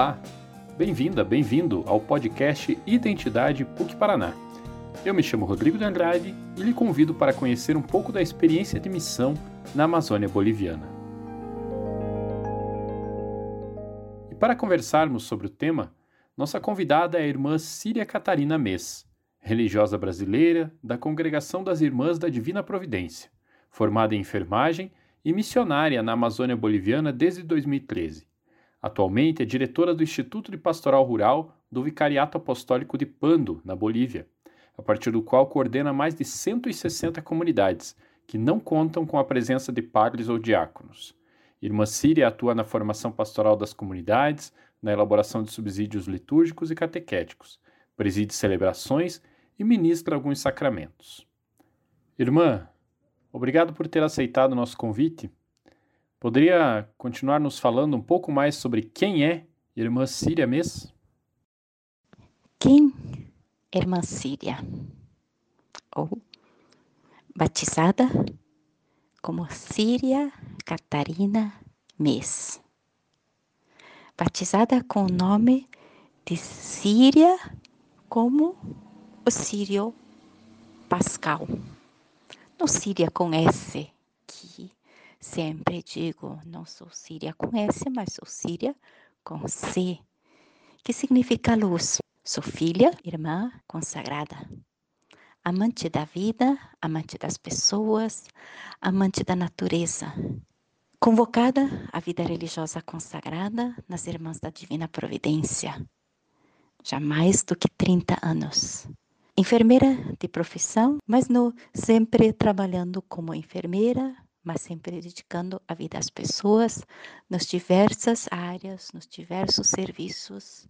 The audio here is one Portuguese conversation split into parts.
Olá! Bem-vinda, bem-vindo ao podcast Identidade PUC Paraná. Eu me chamo Rodrigo de Andrade e lhe convido para conhecer um pouco da experiência de missão na Amazônia Boliviana. E para conversarmos sobre o tema, nossa convidada é a irmã Síria Catarina Mês, religiosa brasileira da Congregação das Irmãs da Divina Providência, formada em enfermagem e missionária na Amazônia Boliviana desde 2013. Atualmente é diretora do Instituto de Pastoral Rural do Vicariato Apostólico de Pando, na Bolívia, a partir do qual coordena mais de 160 comunidades que não contam com a presença de padres ou diáconos. Irmã Síria atua na formação pastoral das comunidades, na elaboração de subsídios litúrgicos e catequéticos, preside celebrações e ministra alguns sacramentos. Irmã, obrigado por ter aceitado o nosso convite. Poderia continuar nos falando um pouco mais sobre quem é Irmã Síria Mês? Quem Irmã Síria? Ou batizada como Síria Catarina Mês. Batizada com o nome de Síria como o sírio Pascal. No Síria com S, que sempre digo, não sou Síria com S, mas sou Síria com C, que significa luz. Sou filha, irmã consagrada, amante da vida, amante das pessoas, amante da natureza. Convocada à vida religiosa consagrada nas Irmãs da Divina Providência, já mais do que 30 anos enfermeira de profissão, mas não sempre trabalhando como enfermeira, mas sempre dedicando a vida às pessoas nas diversas áreas, nos diversos serviços,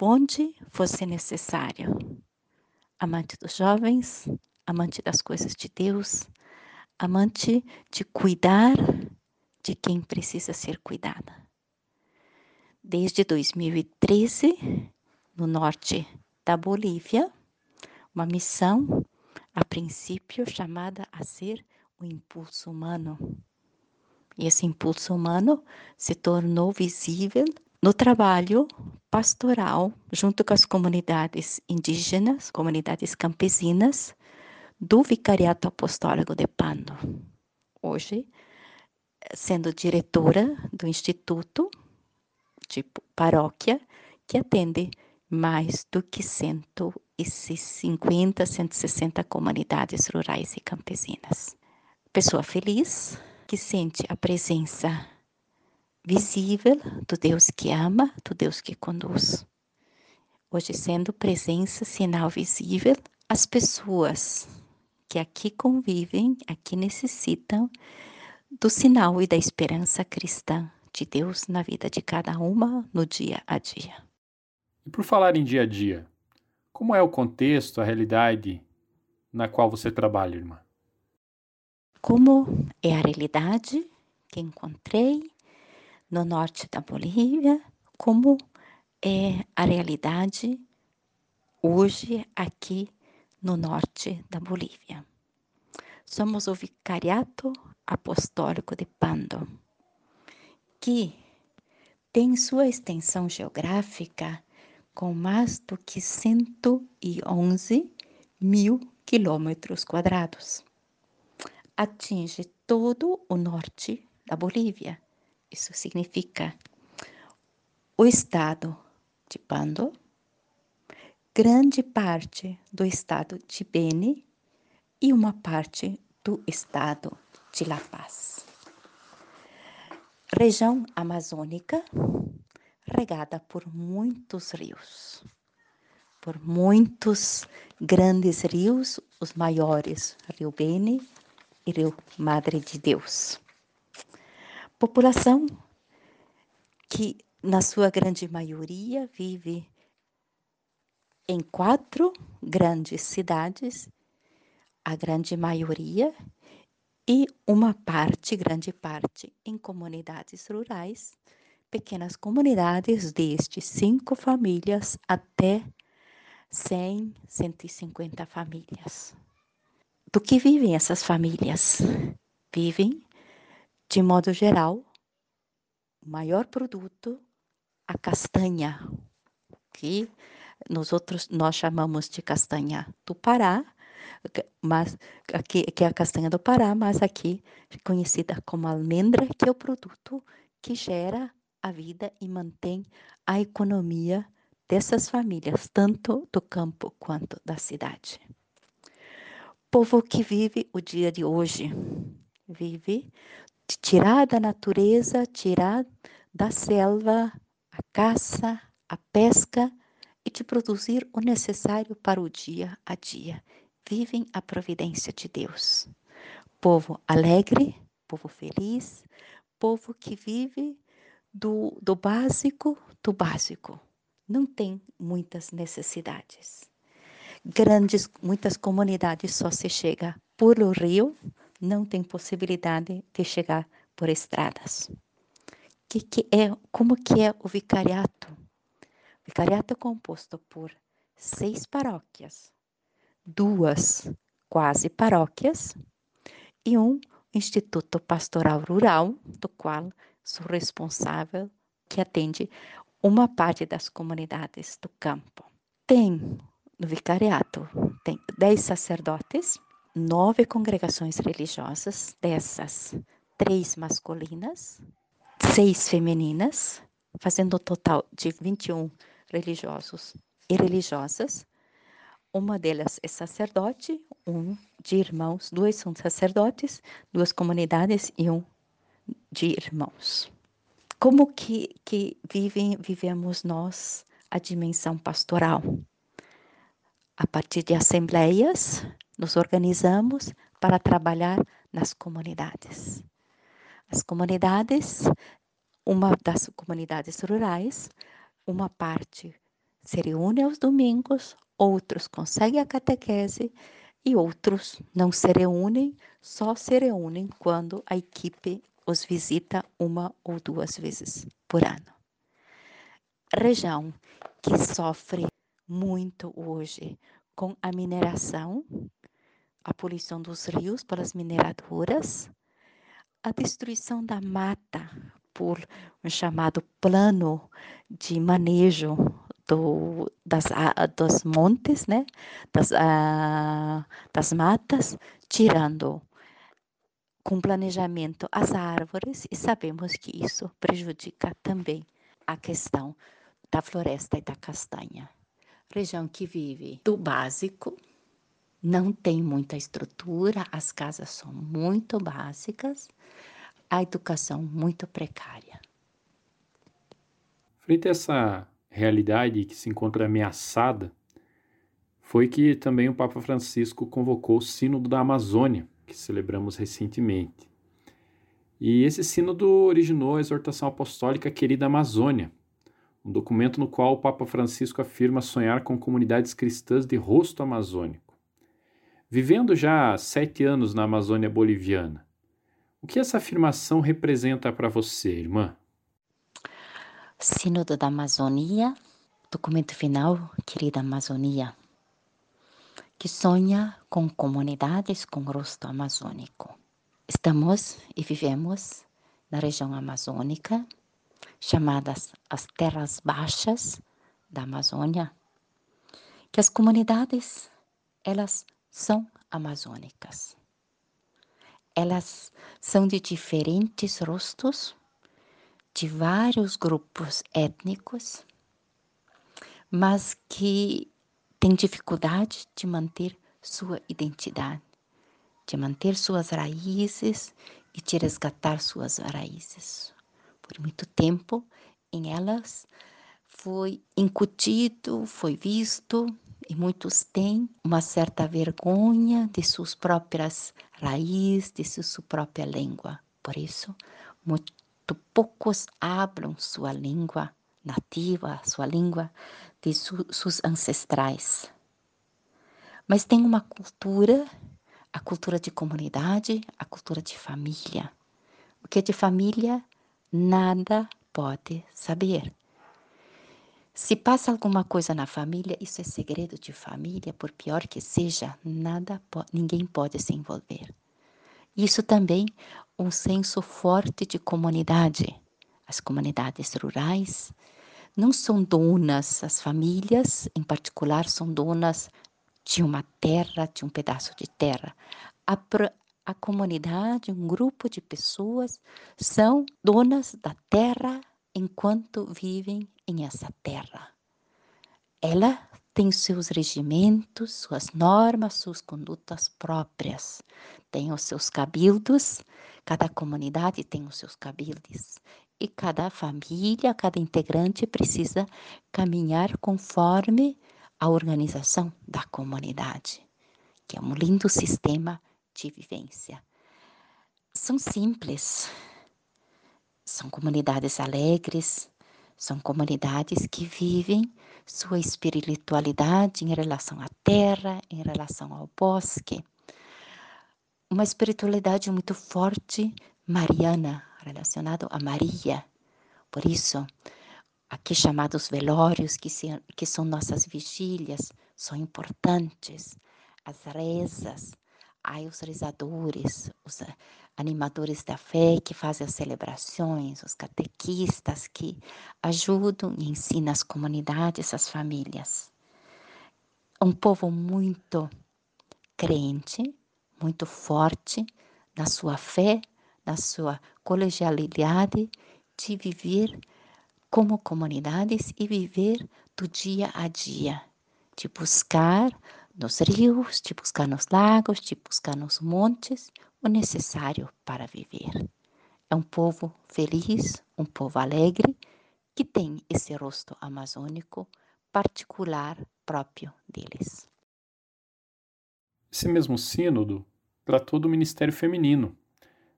onde fosse necessário. Amante dos jovens, amante das coisas de Deus, amante de cuidar de quem precisa ser cuidada. Desde 2013, no norte da Bolívia, uma missão, a princípio chamada a ser o impulso humano. E esse impulso humano se tornou visível no trabalho pastoral junto com as comunidades indígenas, comunidades campesinas do Vicariato Apostólico de Pando. Hoje, sendo diretora do instituto, tipo paróquia, que atende mais do que 150, 160 comunidades rurais e campesinas. Pessoa feliz que sente a presença visível do Deus que ama, do Deus que conduz. Hoje, sendo presença, sinal visível, as pessoas que aqui convivem, aqui necessitam do sinal e da esperança cristã de Deus na vida de cada uma no dia a dia. E por falar em dia a dia, como é o contexto, a realidade na qual você trabalha, irmã? Como é a realidade que encontrei no norte da Bolívia, como é a realidade hoje aqui no norte da Bolívia. Somos o Vicariato Apostólico de Pando, que tem sua extensão geográfica com mais do que 111 mil quilômetros quadrados. Atinge todo o norte da Bolívia. Isso significa o estado de Pando, grande parte do estado de Beni e uma parte do estado de La Paz. Região amazônica, regada por muitos rios, por muitos grandes rios, os maiores, Rio Beni e Rio Madre de Deus. População que, na sua grande maioria, vive em quatro grandes cidades, a grande maioria, e uma parte, grande parte, em comunidades rurais pequenas comunidades desde cinco famílias até 100, 150 famílias. Do que vivem essas famílias? Vivem, de modo geral, o maior produto a castanha, que nós outros nós chamamos de castanha do Pará, mas aqui que é a castanha do Pará, mas aqui conhecida como almendra, que é o produto que gera a vida e mantém a economia dessas famílias, tanto do campo quanto da cidade. Povo que vive o dia de hoje, vive tirar da natureza, tirar da selva a caça, a pesca e de produzir o necessário para o dia a dia. Vivem a providência de Deus. Povo alegre, povo feliz, povo que vive do, do básico do básico. Não tem muitas necessidades. Grandes, muitas comunidades só se chega por o rio, não tem possibilidade de chegar por estradas. Que, que é, como que é o vicariato? O vicariato é composto por seis paróquias, duas quase paróquias e um Instituto Pastoral Rural, do qual sou responsável, que atende uma parte das comunidades do campo. Tem no vicariato, tem dez sacerdotes, nove congregações religiosas, dessas três masculinas, seis femininas, fazendo um total de 21 religiosos e religiosas. Uma delas é sacerdote, um de irmãos, dois são sacerdotes, duas comunidades e um de irmãos. Como que, que vivem, vivemos nós a dimensão pastoral? A partir de assembleias, nos organizamos para trabalhar nas comunidades. As comunidades, uma das comunidades rurais, uma parte se reúne aos domingos, outros conseguem a catequese e outros não se reúnem, só se reúnem quando a equipe os visita uma ou duas vezes por ano. Região que sofre muito hoje com a mineração, a poluição dos rios pelas mineradoras, a destruição da mata por um chamado plano de manejo do, das, dos montes, né? das, uh, das matas, tirando com planejamento as árvores e sabemos que isso prejudica também a questão da floresta e da castanha. Região que vive do básico, não tem muita estrutura, as casas são muito básicas, a educação muito precária. Frente a essa realidade que se encontra ameaçada, foi que também o Papa Francisco convocou o Sínodo da Amazônia, que celebramos recentemente. E esse sínodo originou a exortação apostólica Querida Amazônia, um documento no qual o Papa Francisco afirma sonhar com comunidades cristãs de rosto amazônico. Vivendo já sete anos na Amazônia boliviana, o que essa afirmação representa para você, irmã? Sínodo da Amazônia, documento final, querida Amazônia, que sonha com comunidades com rosto amazônico. Estamos e vivemos na região amazônica, chamadas as terras baixas da Amazônia, que as comunidades elas são amazônicas. Elas são de diferentes rostos, de vários grupos étnicos, mas que têm dificuldade de manter sua identidade, de manter suas raízes e de resgatar suas raízes. Por muito tempo, em elas foi incutido, foi visto, e muitos têm uma certa vergonha de suas próprias raízes, de sua própria língua. Por isso, muito poucos abram sua língua nativa, sua língua de su, seus ancestrais. Mas tem uma cultura, a cultura de comunidade, a cultura de família. O que é de família, nada pode saber. Se passa alguma coisa na família, isso é segredo de família, por pior que seja, nada, ninguém pode se envolver. Isso também um senso forte de comunidade. As comunidades rurais não são donas, as famílias em particular são donas de uma terra, de um pedaço de terra. A, a comunidade, um grupo de pessoas são donas da terra enquanto vivem em essa terra. Ela tem seus regimentos, suas normas, suas condutas próprias, tem os seus cabildos, cada comunidade tem os seus cabildes e cada família, cada integrante precisa caminhar conforme a organização da comunidade, que é um lindo sistema de vivência. São simples, são comunidades alegres, são comunidades que vivem sua espiritualidade em relação à terra, em relação ao bosque. Uma espiritualidade muito forte, mariana, relacionado a Maria. Por isso, aqui chamados velórios, que, se, que são nossas vigílias, são importantes. As rezas, há os rezadores, os animadores da fé que fazem as celebrações, os catequistas que ajudam e ensinam as comunidades, as famílias. Um povo muito crente, muito forte na sua fé, na sua colegialidade de viver como comunidades e viver do dia a dia, de buscar nos rios, de buscar nos lagos, de buscar nos montes o necessário para viver. É um povo feliz, um povo alegre, que tem esse rosto amazônico particular próprio deles. Esse mesmo sínodo tratou do ministério feminino,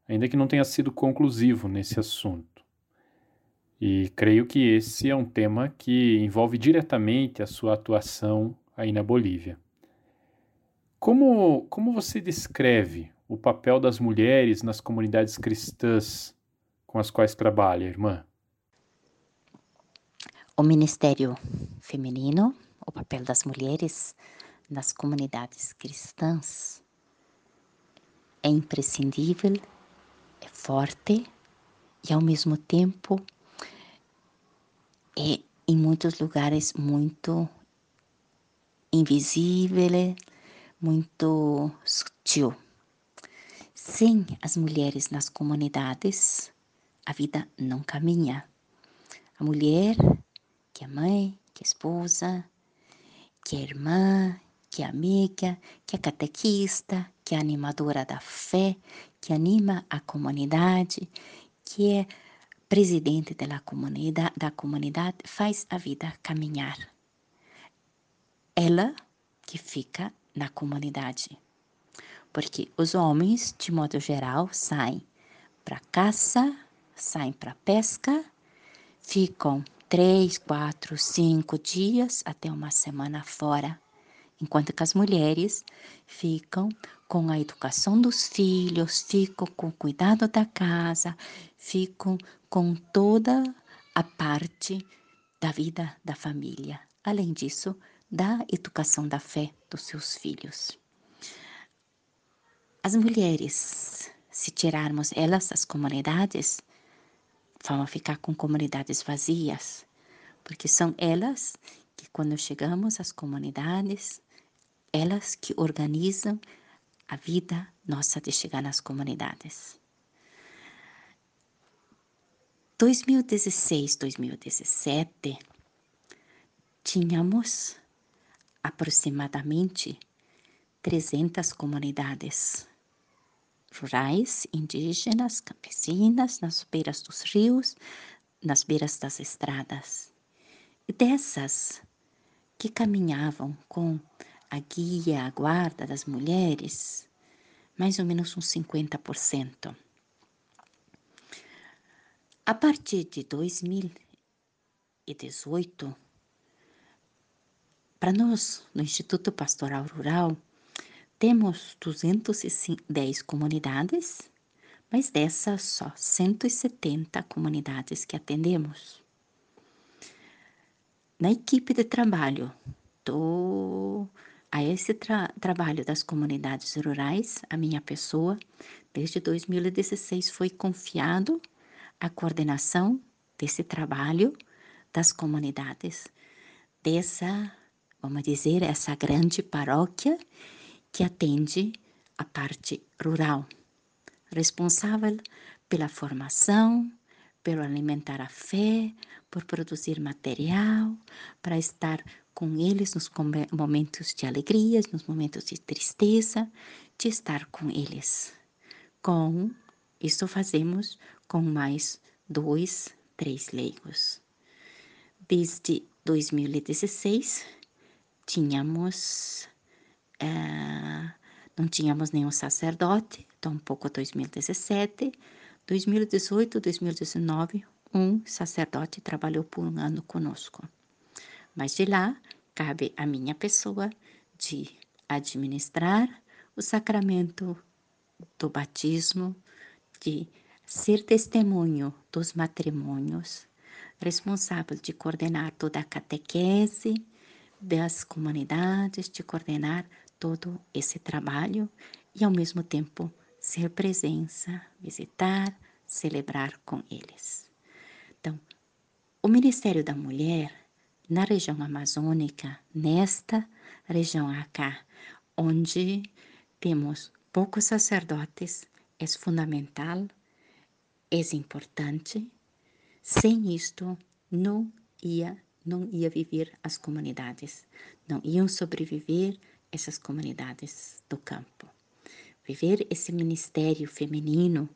ainda que não tenha sido conclusivo nesse assunto. E creio que esse é um tema que envolve diretamente a sua atuação aí na Bolívia. Como, como você descreve o papel das mulheres nas comunidades cristãs com as quais trabalha, irmã? O ministério feminino, o papel das mulheres nas comunidades cristãs é imprescindível, é forte e ao mesmo tempo é em muitos lugares muito invisível, muito sutil. Sem as mulheres nas comunidades, a vida não caminha. A mulher, que é mãe, que é esposa, que é irmã, que é amiga, que é catequista, que é animadora da fé, que anima a comunidade, que é presidente da comunidade, da comunidade faz a vida caminhar. Ela que fica na comunidade. Porque os homens, de modo geral, saem para caça, saem para pesca, ficam três, quatro, cinco dias até uma semana fora, enquanto que as mulheres ficam com a educação dos filhos, ficam com o cuidado da casa, ficam com toda a parte da vida da família. Além disso, da educação da fé dos seus filhos. As mulheres, se tirarmos elas das comunidades, vão ficar com comunidades vazias, porque são elas que, quando chegamos às comunidades, elas que organizam a vida nossa de chegar nas comunidades. 2016, 2017, tínhamos aproximadamente 300 comunidades rurais, indígenas, campesinas, nas beiras dos rios, nas beiras das estradas. E dessas que caminhavam com a guia, a guarda das mulheres, mais ou menos uns 50%. A partir de 2018, para nós, no Instituto Pastoral Rural, temos 210 comunidades, mas dessas só 170 comunidades que atendemos. Na equipe de trabalho do a esse tra trabalho das comunidades rurais, a minha pessoa, desde 2016 foi confiado a coordenação desse trabalho das comunidades dessa, vamos dizer, essa grande paróquia que atende a parte rural, responsável pela formação, pelo alimentar a fé, por produzir material, para estar com eles nos momentos de alegria, nos momentos de tristeza, de estar com eles. Com isso fazemos com mais dois, três leigos. Desde 2016 tínhamos uh, não tínhamos nenhum sacerdote, tampouco 2017 2018, 2019, um sacerdote trabalhou por um ano conosco. Mas de lá, cabe a minha pessoa de administrar o sacramento do batismo, de ser testemunho dos matrimônios, responsável de coordenar toda a catequese das comunidades, de coordenar todo esse trabalho e, ao mesmo tempo, ser presença, visitar, celebrar com eles. Então, o Ministério da Mulher na região amazônica, nesta região acá, onde temos poucos sacerdotes, é fundamental, é importante. Sem isto, não ia, não ia viver as comunidades, não iam sobreviver essas comunidades do campo. Viver esse ministério feminino,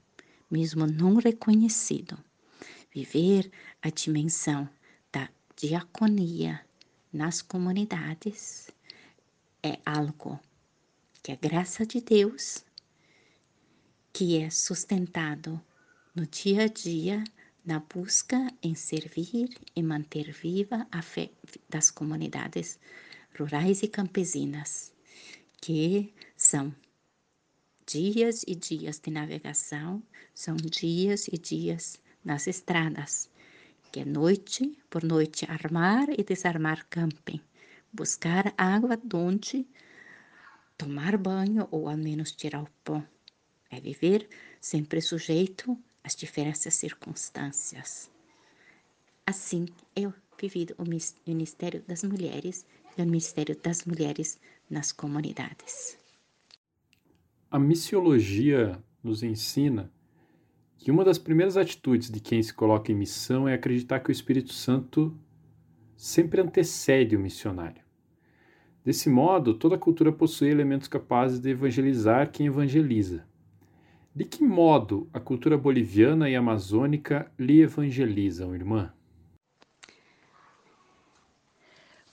mesmo não reconhecido, viver a dimensão da diaconia nas comunidades é algo que a graça de Deus, que é sustentado no dia a dia na busca em servir e manter viva a fé das comunidades rurais e campesinas, que são dias e dias de navegação, são dias e dias nas estradas, que é noite por noite armar e desarmar camping, buscar água onde tomar banho ou ao menos tirar o pão. É viver sempre sujeito às diferentes circunstâncias. Assim, eu vivido o Ministério das Mulheres e o Ministério das Mulheres nas comunidades. A missiologia nos ensina que uma das primeiras atitudes de quem se coloca em missão é acreditar que o Espírito Santo sempre antecede o missionário. Desse modo, toda cultura possui elementos capazes de evangelizar quem evangeliza. De que modo a cultura boliviana e amazônica lhe evangelizam, irmã?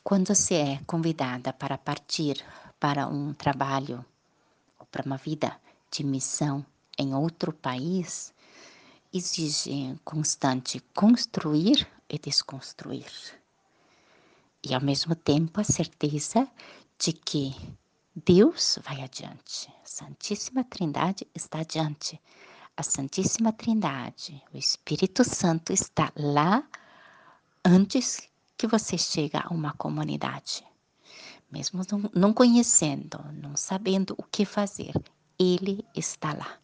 Quando se é convidada para partir para um trabalho para uma vida de missão em outro país exige constante construir e desconstruir. E ao mesmo tempo a certeza de que Deus vai adiante, a Santíssima Trindade está adiante. A Santíssima Trindade, o Espírito Santo está lá antes que você chegue a uma comunidade mesmo não, conhecendo, não sabendo o que fazer, ele está lá.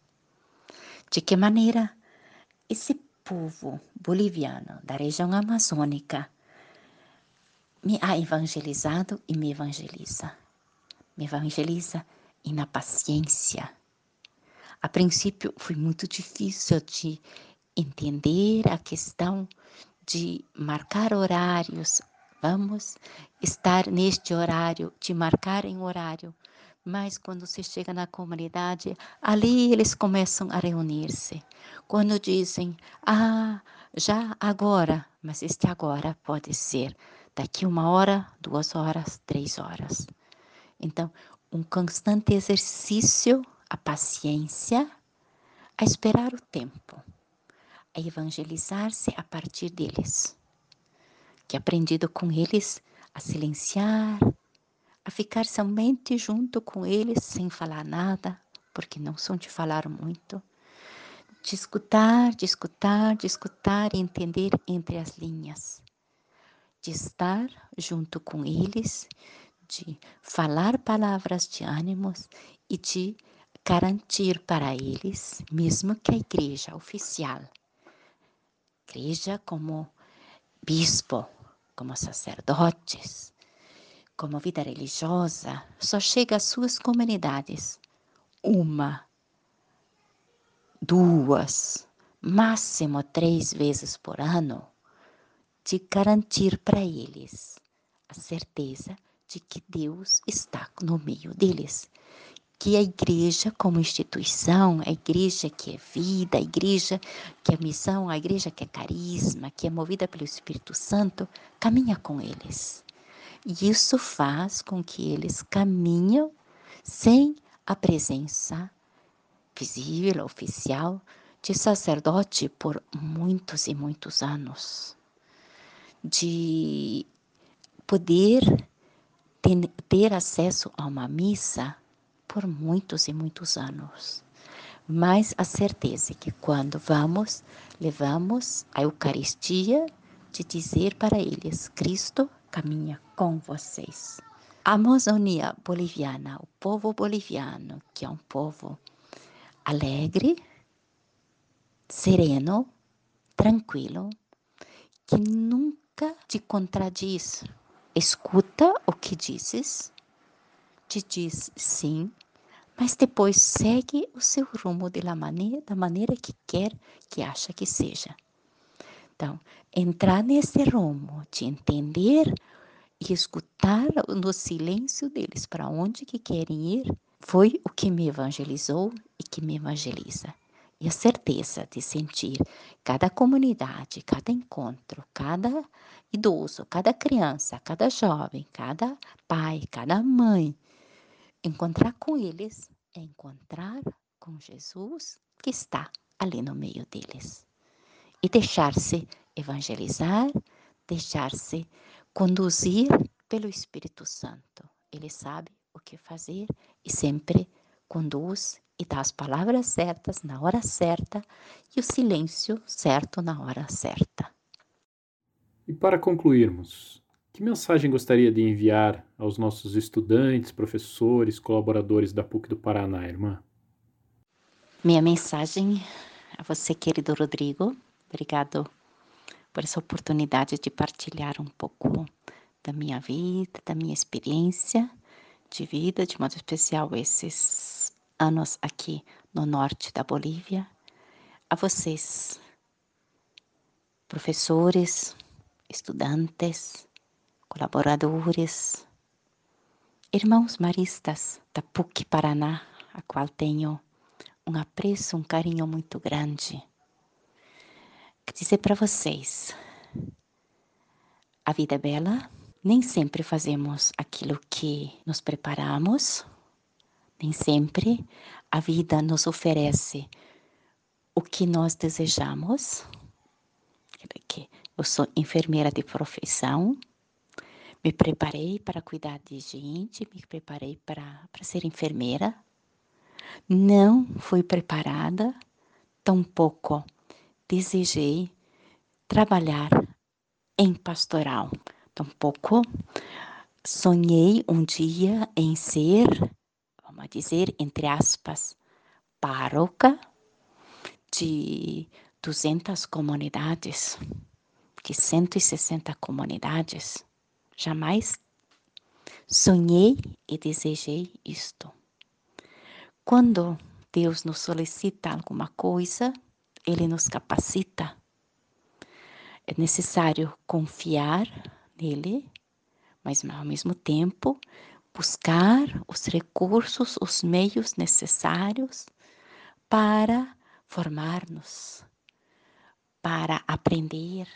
De que maneira esse povo boliviano da região amazônica me ha evangelizado e me evangeliza. Me evangeliza e na paciência. A princípio foi muito difícil de entender a questão de marcar horários, Vamos estar neste horário, te marcar em horário. Mas quando você chega na comunidade, ali eles começam a reunir-se. Quando dizem, ah, já agora, mas este agora pode ser daqui uma hora, duas horas, três horas. Então, um constante exercício, a paciência, a esperar o tempo, a evangelizar-se a partir deles que aprendido com eles a silenciar, a ficar somente junto com eles sem falar nada, porque não são de falar muito. De escutar, de escutar, de escutar e entender entre as linhas. De estar junto com eles, de falar palavras de ânimos e de garantir para eles, mesmo que a igreja oficial, igreja como bispo, como sacerdotes, como vida religiosa, só chega às suas comunidades uma, duas, máximo três vezes por ano, de garantir para eles a certeza de que Deus está no meio deles. Que a igreja, como instituição, a igreja que é vida, a igreja que é missão, a igreja que é carisma, que é movida pelo Espírito Santo, caminha com eles. E isso faz com que eles caminham sem a presença visível, oficial, de sacerdote por muitos e muitos anos, de poder ter, ter acesso a uma missa por muitos e muitos anos. Mas a certeza que quando vamos, levamos a Eucaristia de dizer para eles: Cristo caminha com vocês. A Amazônia boliviana, o povo boliviano, que é um povo alegre, sereno, tranquilo, que nunca te contradiz. Escuta o que dizes, te diz sim, mas depois segue o seu rumo maneira, da maneira que quer, que acha que seja. Então, entrar nesse rumo de entender e escutar no silêncio deles para onde que querem ir, foi o que me evangelizou e que me evangeliza. E a certeza de sentir cada comunidade, cada encontro, cada idoso, cada criança, cada jovem, cada pai, cada mãe, encontrar com eles é encontrar com Jesus que está ali no meio deles. E deixar-se evangelizar, deixar-se conduzir pelo Espírito Santo. Ele sabe o que fazer e sempre conduz e dá as palavras certas na hora certa e o silêncio certo na hora certa. E para concluirmos, que mensagem gostaria de enviar aos nossos estudantes, professores, colaboradores da PUC do Paraná, irmã? Minha mensagem a você, querido Rodrigo, obrigado por essa oportunidade de partilhar um pouco da minha vida, da minha experiência de vida, de modo especial esses anos aqui no norte da Bolívia. A vocês, professores, estudantes, colaboradores, irmãos maristas da PUC Paraná, a qual tenho um apreço, um carinho muito grande dizer para vocês: a vida é bela, nem sempre fazemos aquilo que nos preparamos, nem sempre a vida nos oferece o que nós desejamos. Eu sou enfermeira de profissão, me preparei para cuidar de gente, me preparei para, ser enfermeira. Não fui preparada, tampouco desejei trabalhar em pastoral. Tampouco sonhei um dia em ser, vamos dizer, entre aspas, pároca de 200 comunidades, de 160 comunidades. Jamais sonhei e desejei isto. Quando Deus nos solicita alguma coisa, ele nos capacita. É necessário confiar nele, mas ao mesmo tempo buscar os recursos, os meios necessários para formar-nos, para aprender,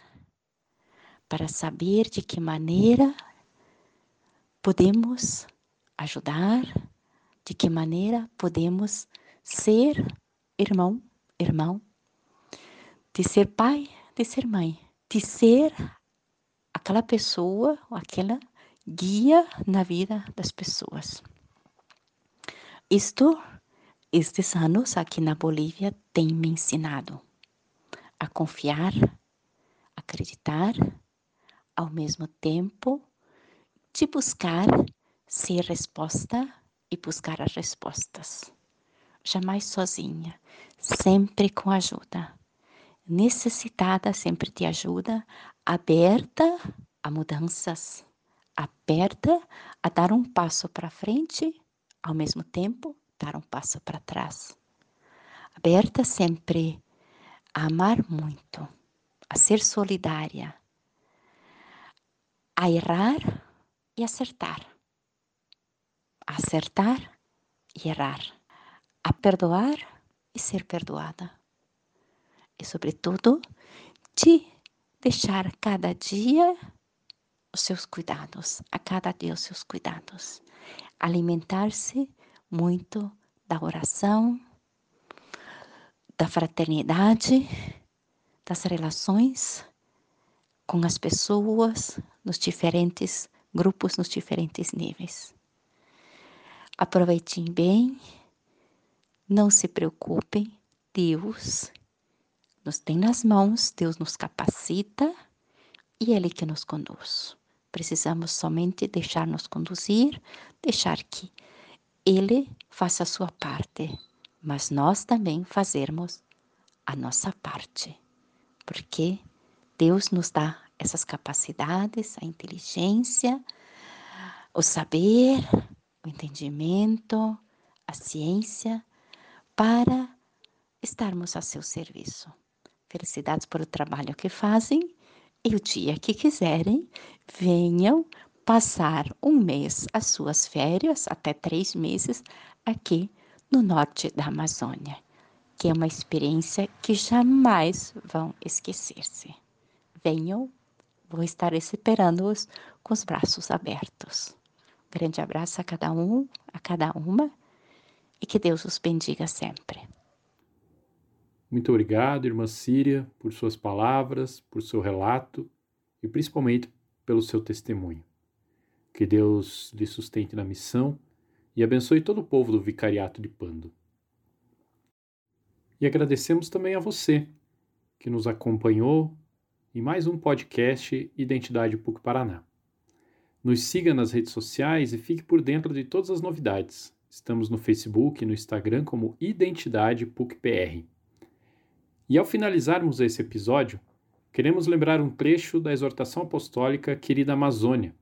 para saber de que maneira podemos ajudar, de que maneira podemos ser irmão, irmão de ser pai, de ser mãe, de ser aquela pessoa, aquela guia na vida das pessoas. Isto, estes anos aqui na Bolívia, tem me ensinado a confiar, acreditar, ao mesmo tempo de buscar ser resposta e buscar as respostas. Jamais sozinha, sempre com ajuda necessitada sempre de ajuda, aberta a mudanças, aberta a dar um passo para frente, ao mesmo tempo dar um passo para trás. Aberta sempre a amar muito, a ser solidária, a errar e acertar, a acertar e errar, a perdoar e ser perdoada. E, sobretudo, de deixar cada dia os seus cuidados, a cada dia os seus cuidados. Alimentar-se muito da oração, da fraternidade, das relações com as pessoas nos diferentes grupos, nos diferentes níveis. Aproveitem bem, não se preocupem, Deus nos tem nas mãos, Deus nos capacita e Ele que nos conduz. Precisamos somente deixar-nos conduzir, deixar que Ele faça a sua parte, mas nós também fazermos a nossa parte, porque Deus nos dá essas capacidades, a inteligência, o saber, o entendimento, a ciência, para estarmos a seu serviço. Felicidades por o trabalho que fazem e o dia que quiserem, venham passar um mês as suas férias, até três meses, aqui no norte da Amazônia, que é uma experiência que jamais vão esquecer-se. Venham, vou estar esperando-os com os braços abertos. Um grande abraço a cada um, a cada uma, e que Deus os bendiga sempre. Muito obrigado, irmã Síria, por suas palavras, por seu relato e principalmente pelo seu testemunho. Que Deus lhe sustente na missão e abençoe todo o povo do Vicariato de Pando. E agradecemos também a você que nos acompanhou em mais um podcast Identidade PUC Paraná. Nos siga nas redes sociais e fique por dentro de todas as novidades. Estamos no Facebook e no Instagram como Identidade PUC PR. E ao finalizarmos esse episódio, queremos lembrar um trecho da exortação apostólica Querida Amazônia,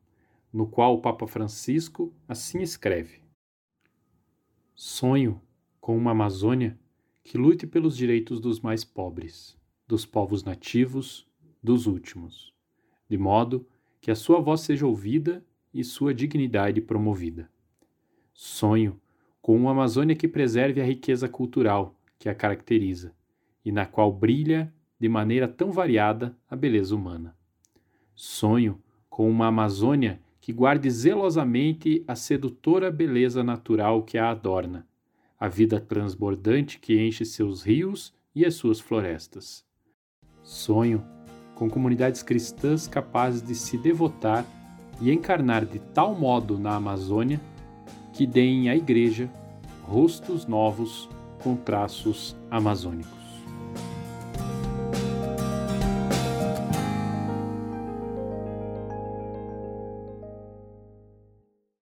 no qual o Papa Francisco assim escreve: Sonho com uma Amazônia que lute pelos direitos dos mais pobres, dos povos nativos, dos últimos, de modo que a sua voz seja ouvida e sua dignidade promovida. Sonho com uma Amazônia que preserve a riqueza cultural que a caracteriza e na qual brilha de maneira tão variada a beleza humana. Sonho com uma Amazônia que guarde zelosamente a sedutora beleza natural que a adorna, a vida transbordante que enche seus rios e as suas florestas. Sonho com comunidades cristãs capazes de se devotar e encarnar de tal modo na Amazônia que deem à Igreja rostos novos com traços amazônicos.